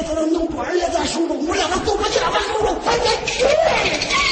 你这能官也在手中，我让他走不进了，把手中快点去。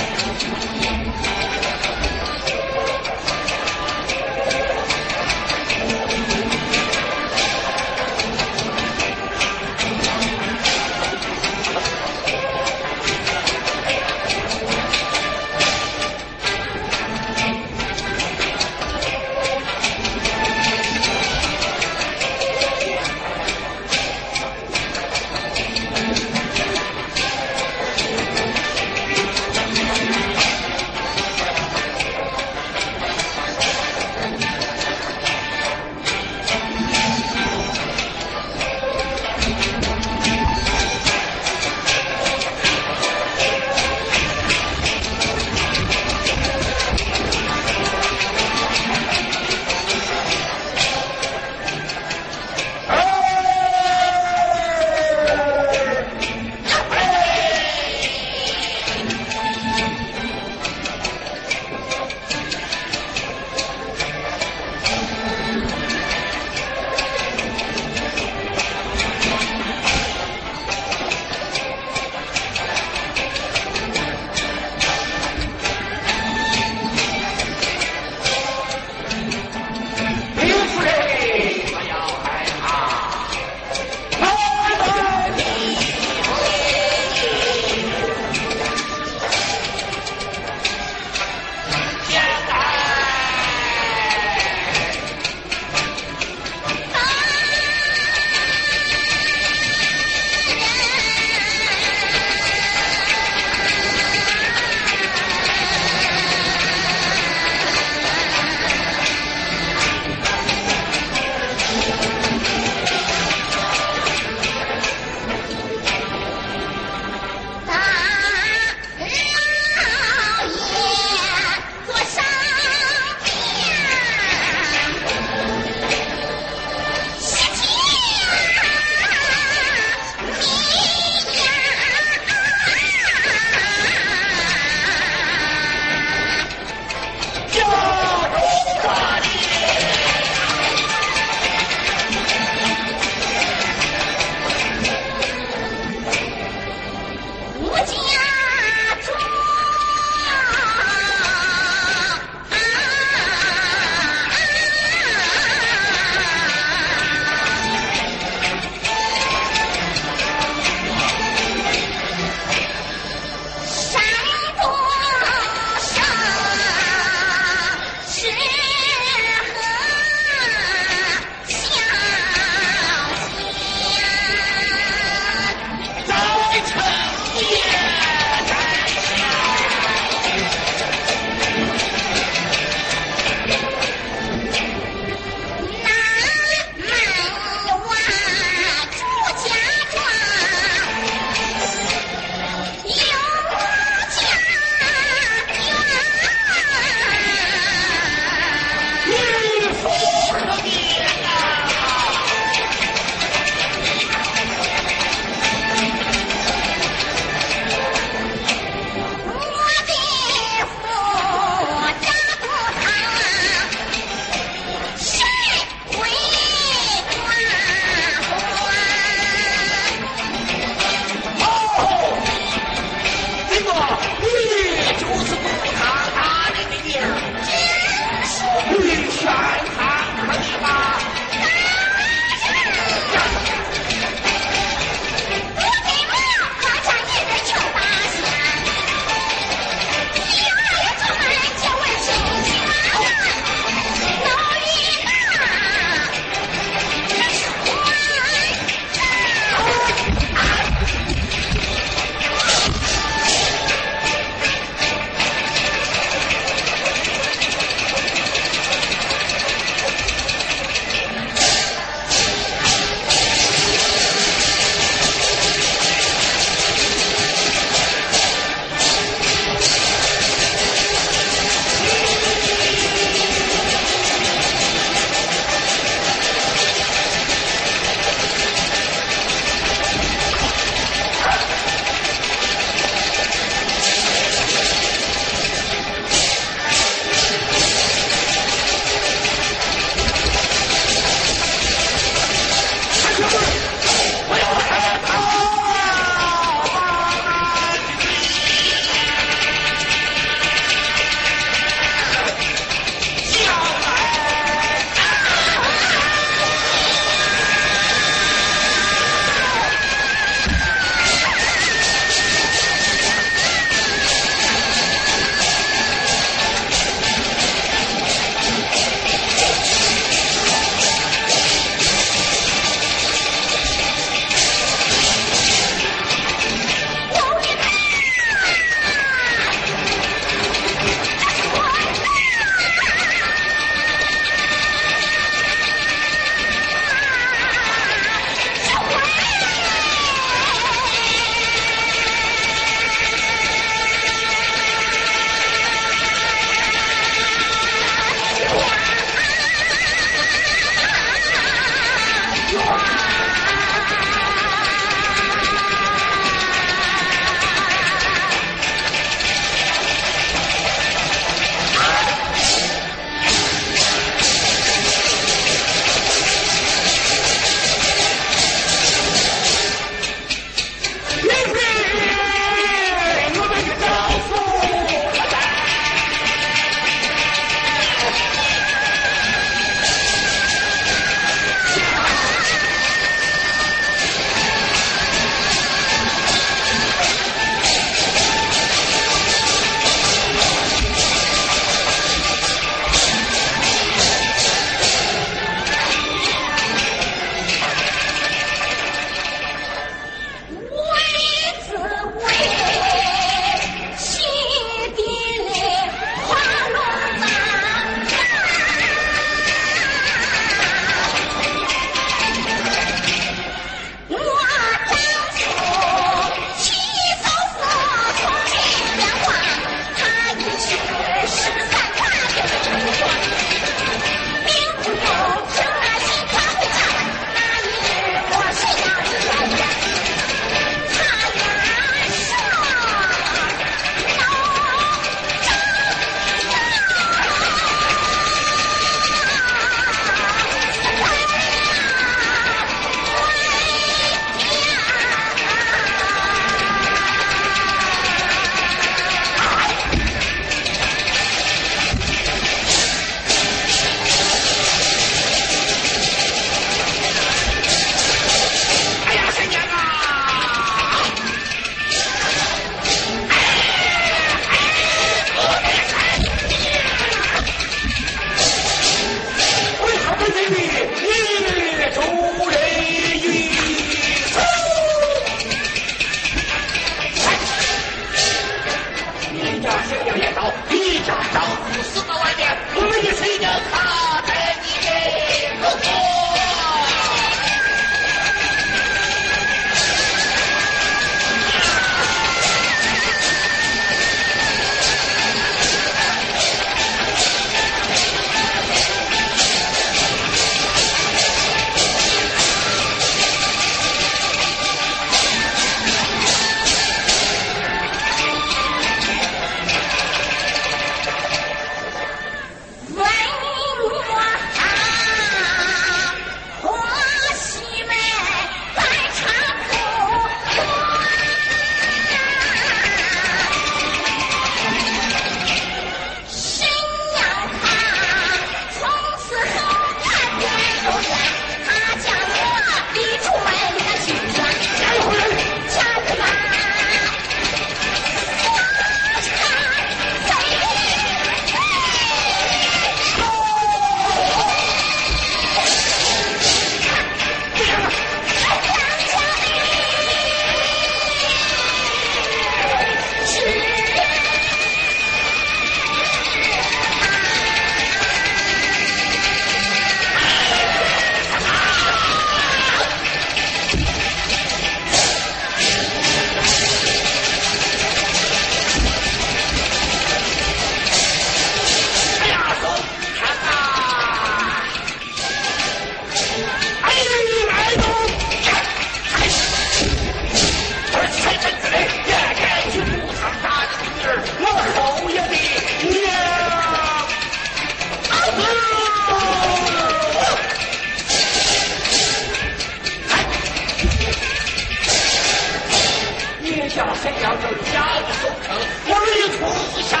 叫谁要有假的收成，我一出下